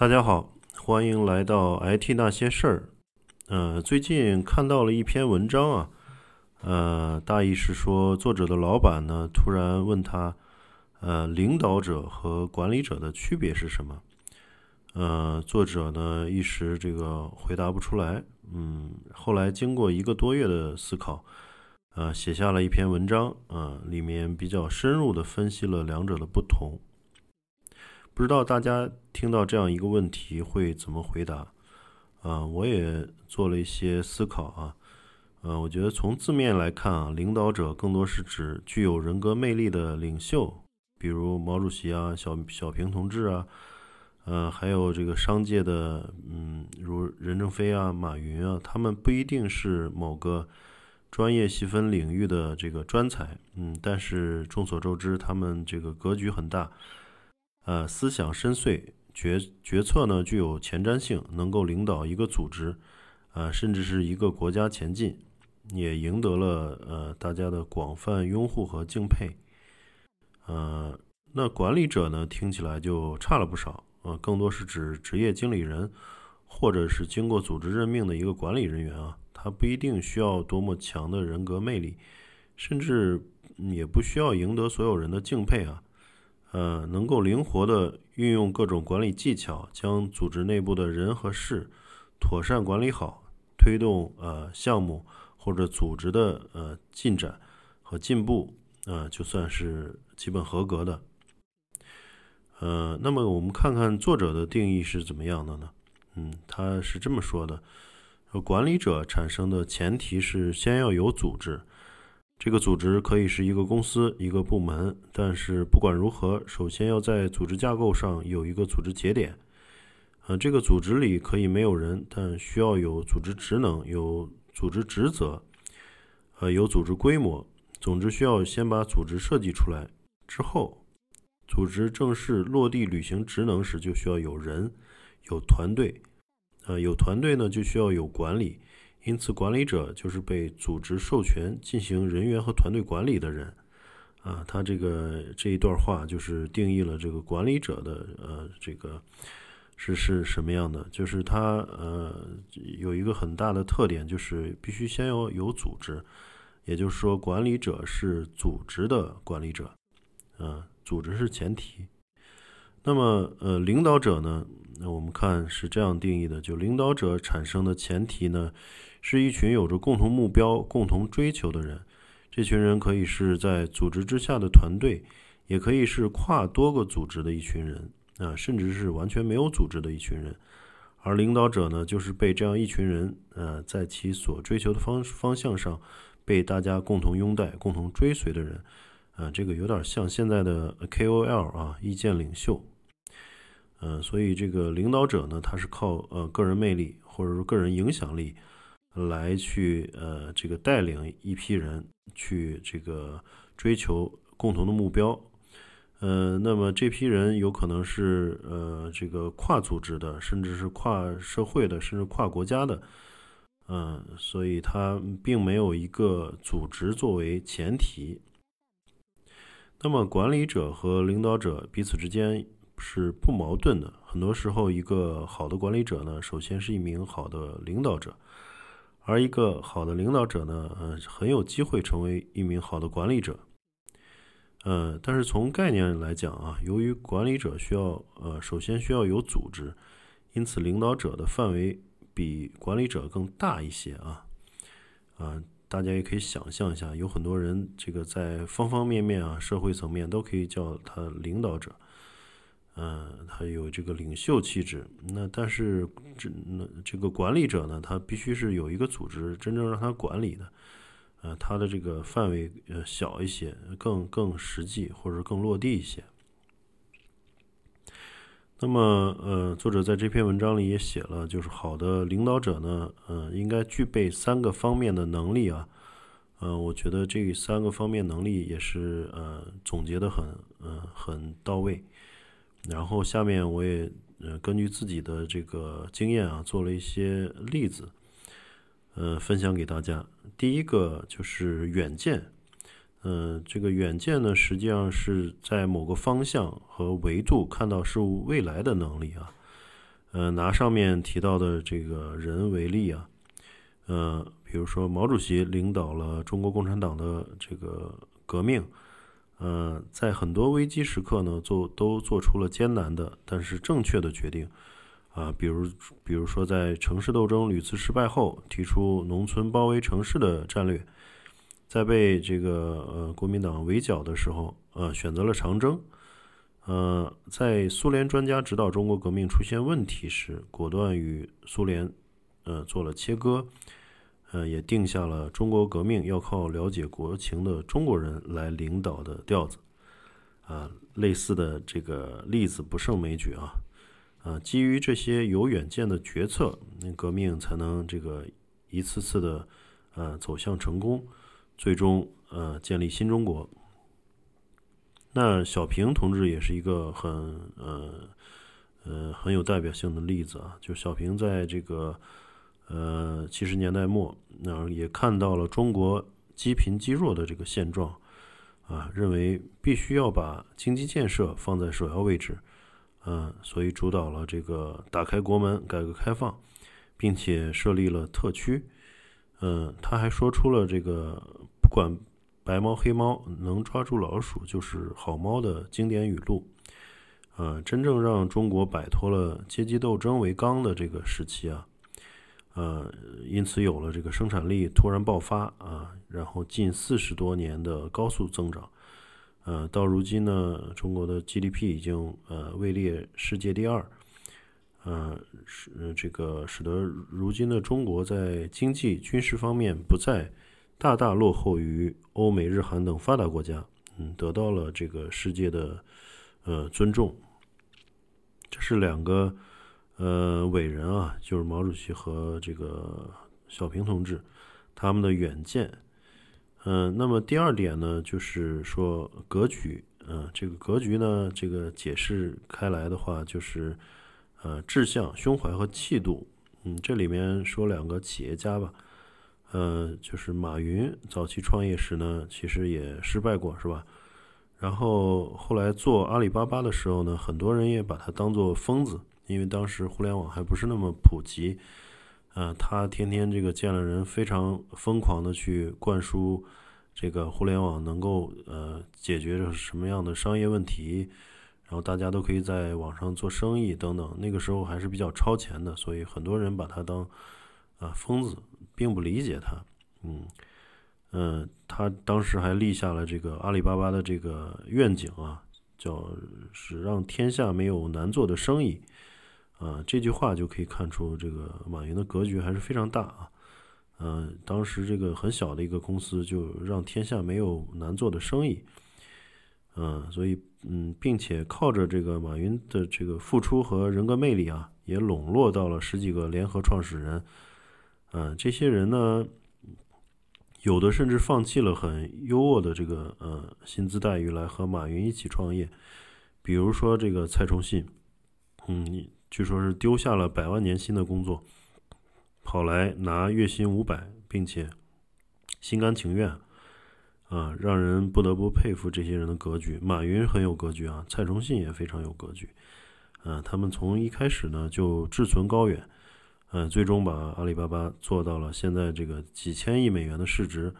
大家好，欢迎来到 IT 那些事儿。呃，最近看到了一篇文章啊，呃，大意是说作者的老板呢突然问他，呃，领导者和管理者的区别是什么？呃，作者呢一时这个回答不出来。嗯，后来经过一个多月的思考，呃，写下了一篇文章，呃，里面比较深入的分析了两者的不同。不知道大家听到这样一个问题会怎么回答？啊，我也做了一些思考啊。呃，我觉得从字面来看啊，领导者更多是指具有人格魅力的领袖，比如毛主席啊、小小平同志啊，呃，还有这个商界的，嗯，如任正非啊、马云啊，他们不一定是某个专业细分领域的这个专才，嗯，但是众所周知，他们这个格局很大。呃，思想深邃，决决策呢具有前瞻性，能够领导一个组织，呃，甚至是一个国家前进，也赢得了呃大家的广泛拥护和敬佩。呃，那管理者呢，听起来就差了不少，呃，更多是指职业经理人，或者是经过组织任命的一个管理人员啊，他不一定需要多么强的人格魅力，甚至也不需要赢得所有人的敬佩啊。呃，能够灵活的运用各种管理技巧，将组织内部的人和事妥善管理好，推动呃项目或者组织的呃进展和进步，呃，就算是基本合格的。呃，那么我们看看作者的定义是怎么样的呢？嗯，他是这么说的：，管理者产生的前提是先要有组织。这个组织可以是一个公司、一个部门，但是不管如何，首先要在组织架构上有一个组织节点。呃，这个组织里可以没有人，但需要有组织职能、有组织职责，呃，有组织规模。总之，需要先把组织设计出来，之后，组织正式落地履行职能时，就需要有人、有团队。呃，有团队呢，就需要有管理。因此，管理者就是被组织授权进行人员和团队管理的人，啊，他这个这一段话就是定义了这个管理者的呃这个是是什么样的，就是他呃有一个很大的特点，就是必须先要有组织，也就是说，管理者是组织的管理者，啊，组织是前提。那么，呃，领导者呢？那我们看是这样定义的：就领导者产生的前提呢？是一群有着共同目标、共同追求的人。这群人可以是在组织之下的团队，也可以是跨多个组织的一群人啊，甚至是完全没有组织的一群人。而领导者呢，就是被这样一群人，呃，在其所追求的方方向上被大家共同拥戴、共同追随的人。啊，这个有点像现在的 KOL 啊，意见领袖。嗯，所以这个领导者呢，他是靠呃个人魅力或者说个人影响力。来去呃，这个带领一批人去这个追求共同的目标，呃，那么这批人有可能是呃这个跨组织的，甚至是跨社会的，甚至跨国家的，嗯，所以它并没有一个组织作为前提。那么管理者和领导者彼此之间是不矛盾的，很多时候一个好的管理者呢，首先是一名好的领导者。而一个好的领导者呢，呃，很有机会成为一名好的管理者。呃，但是从概念来讲啊，由于管理者需要，呃，首先需要有组织，因此领导者的范围比管理者更大一些啊。啊，大家也可以想象一下，有很多人这个在方方面面啊，社会层面都可以叫他领导者。嗯，他有这个领袖气质，那但是这那这个管理者呢，他必须是有一个组织真正让他管理的，呃，他的这个范围呃小一些，更更实际或者更落地一些。那么呃，作者在这篇文章里也写了，就是好的领导者呢，呃，应该具备三个方面的能力啊，呃，我觉得这三个方面能力也是呃总结的很呃很到位。然后下面我也呃根据自己的这个经验啊，做了一些例子，呃分享给大家。第一个就是远见，嗯，这个远见呢，实际上是在某个方向和维度看到事物未来的能力啊。呃，拿上面提到的这个人为例啊，呃，比如说毛主席领导了中国共产党的这个革命，呃，在很多危机时刻呢，做都做出了艰难的但是正确的决定啊，比如比如说在城市斗争屡次失败后，提出农村包围城市的战略，在被这个呃国民党围剿的时候，呃，选择了长征。呃，在苏联专家指导中国革命出现问题时，果断与苏联呃做了切割，呃，也定下了中国革命要靠了解国情的中国人来领导的调子。啊，类似的这个例子不胜枚举啊。啊，基于这些有远见的决策，那革命才能这个一次次的呃走向成功，最终呃建立新中国。那小平同志也是一个很呃呃很有代表性的例子啊，就小平在这个呃七十年代末，那也看到了中国积贫积弱的这个现状啊，认为必须要把经济建设放在首要位置，嗯，所以主导了这个打开国门、改革开放，并且设立了特区，嗯，他还说出了这个不管。白猫黑猫能抓住老鼠就是好猫的经典语录，呃，真正让中国摆脱了阶级斗争为纲的这个时期啊，呃，因此有了这个生产力突然爆发啊，然后近四十多年的高速增长，呃，到如今呢，中国的 GDP 已经呃位列世界第二，呃，使这个使得如今的中国在经济军事方面不再。大大落后于欧美日韩等发达国家，嗯，得到了这个世界的呃尊重。这是两个呃伟人啊，就是毛主席和这个小平同志他们的远见。嗯，那么第二点呢，就是说格局。嗯，这个格局呢，这个解释开来的话，就是呃志向、胸怀和气度。嗯，这里面说两个企业家吧。呃，就是马云早期创业时呢，其实也失败过，是吧？然后后来做阿里巴巴的时候呢，很多人也把他当做疯子，因为当时互联网还不是那么普及。呃，他天天这个见了人，非常疯狂的去灌输这个互联网能够呃解决着什么样的商业问题，然后大家都可以在网上做生意等等。那个时候还是比较超前的，所以很多人把他当啊疯子。并不理解他，嗯嗯，他当时还立下了这个阿里巴巴的这个愿景啊，叫是让天下没有难做的生意啊。这句话就可以看出这个马云的格局还是非常大啊。嗯，当时这个很小的一个公司就让天下没有难做的生意，嗯，所以嗯，并且靠着这个马云的这个付出和人格魅力啊，也笼络到了十几个联合创始人。嗯，这些人呢，有的甚至放弃了很优渥的这个呃薪资待遇来和马云一起创业，比如说这个蔡崇信，嗯，据说是丢下了百万年薪的工作，跑来拿月薪五百，并且心甘情愿，啊，让人不得不佩服这些人的格局。马云很有格局啊，蔡崇信也非常有格局，啊，他们从一开始呢就志存高远。嗯，最终把阿里巴巴做到了现在这个几千亿美元的市值。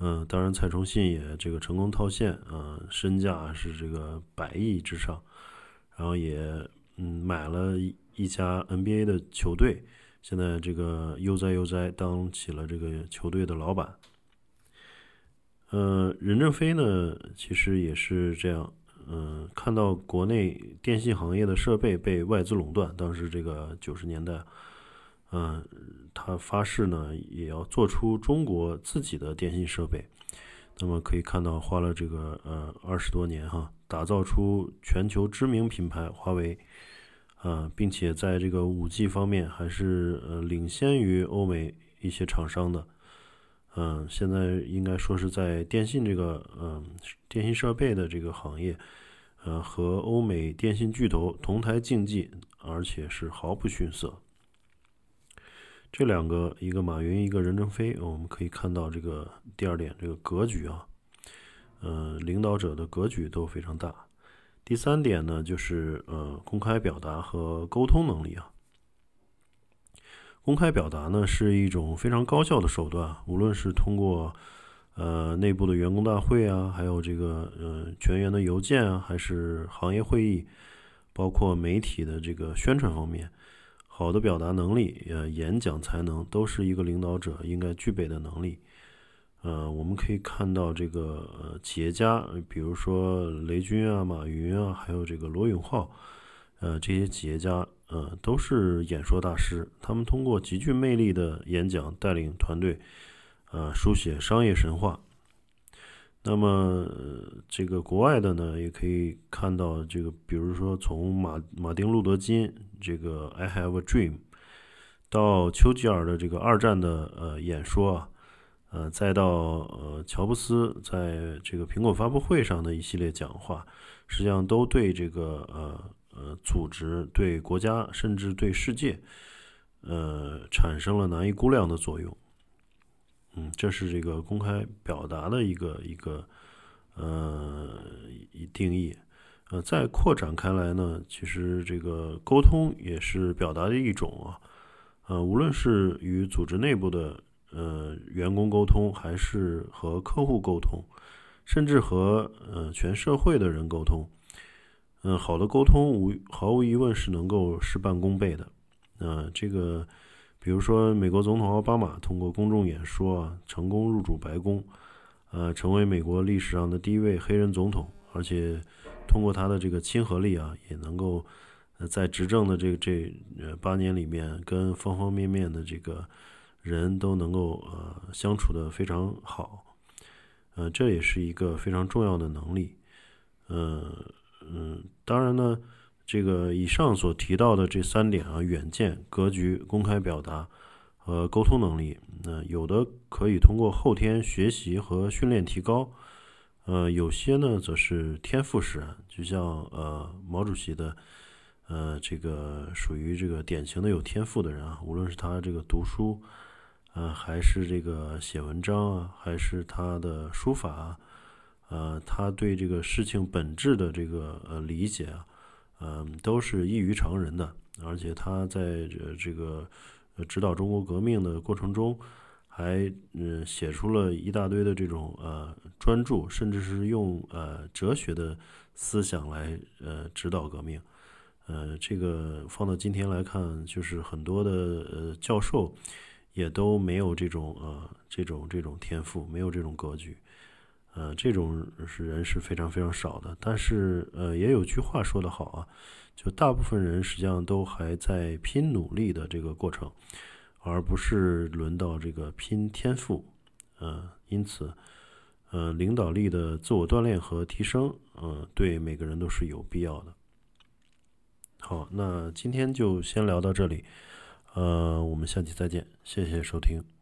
嗯，当然蔡崇信也这个成功套现，啊，身价是这个百亿之上，然后也嗯买了一家 NBA 的球队，现在这个悠哉悠哉当起了这个球队的老板。呃，任正非呢，其实也是这样，嗯，看到国内电信行业的设备被外资垄断，当时这个九十年代。嗯，他发誓呢，也要做出中国自己的电信设备。那么可以看到，花了这个呃二十多年哈，打造出全球知名品牌华为，啊，并且在这个五 G 方面还是呃领先于欧美一些厂商的。嗯，现在应该说是在电信这个嗯电信设备的这个行业，呃，和欧美电信巨头同台竞技，而且是毫不逊色。这两个，一个马云，一个任正非，我们可以看到这个第二点，这个格局啊，呃，领导者的格局都非常大。第三点呢，就是呃，公开表达和沟通能力啊，公开表达呢是一种非常高效的手段，无论是通过呃内部的员工大会啊，还有这个呃全员的邮件啊，还是行业会议，包括媒体的这个宣传方面，好的表达能力、呃演讲才能，都是一个领导者应该具备的能力。呃，我们可以看到这个呃企业家，比如说雷军啊、马云啊，还有这个罗永浩，呃，这些企业家，呃，都是演说大师。他们通过极具魅力的演讲，带领团队，呃，书写商业神话。那么，这个国外的呢，也可以看到这个，比如说从马马丁路德金这个 “I have a dream”，到丘吉尔的这个二战的呃演说啊。呃，再到呃，乔布斯在这个苹果发布会上的一系列讲话，实际上都对这个呃呃组织、对国家，甚至对世界，呃，产生了难以估量的作用。嗯，这是这个公开表达的一个一个呃一定义。呃，再扩展开来呢，其实这个沟通也是表达的一种啊。呃，无论是与组织内部的。呃，员工沟通还是和客户沟通，甚至和呃全社会的人沟通。嗯，好的沟通无毫无疑问是能够事半功倍的。呃，这个比如说美国总统奥巴马通过公众演说啊，成功入主白宫，呃，成为美国历史上的第一位黑人总统，而且通过他的这个亲和力啊，也能够在执政的这这呃八年里面跟方方面面的这个。人都能够呃相处的非常好，呃，这也是一个非常重要的能力，呃嗯，当然呢，这个以上所提到的这三点啊，远见、格局、公开表达和沟通能力，那有的可以通过后天学习和训练提高，呃，有些呢则是天赋使然，就像呃毛主席的，呃，这个属于这个典型的有天赋的人啊，无论是他这个读书。呃，还是这个写文章啊，还是他的书法，呃，他对这个事情本质的这个呃理解啊，嗯，都是异于常人的。而且他在这这个指导中国革命的过程中，还嗯写出了一大堆的这种呃专著，甚至是用呃哲学的思想来呃指导革命。呃，这个放到今天来看，就是很多的呃教授。也都没有这种呃这种这种天赋，没有这种格局，呃，这种是人是非常非常少的。但是呃，也有句话说得好啊，就大部分人实际上都还在拼努力的这个过程，而不是轮到这个拼天赋。呃，因此，呃，领导力的自我锻炼和提升，呃，对每个人都是有必要的。好，那今天就先聊到这里。呃，我们下期再见，谢谢收听。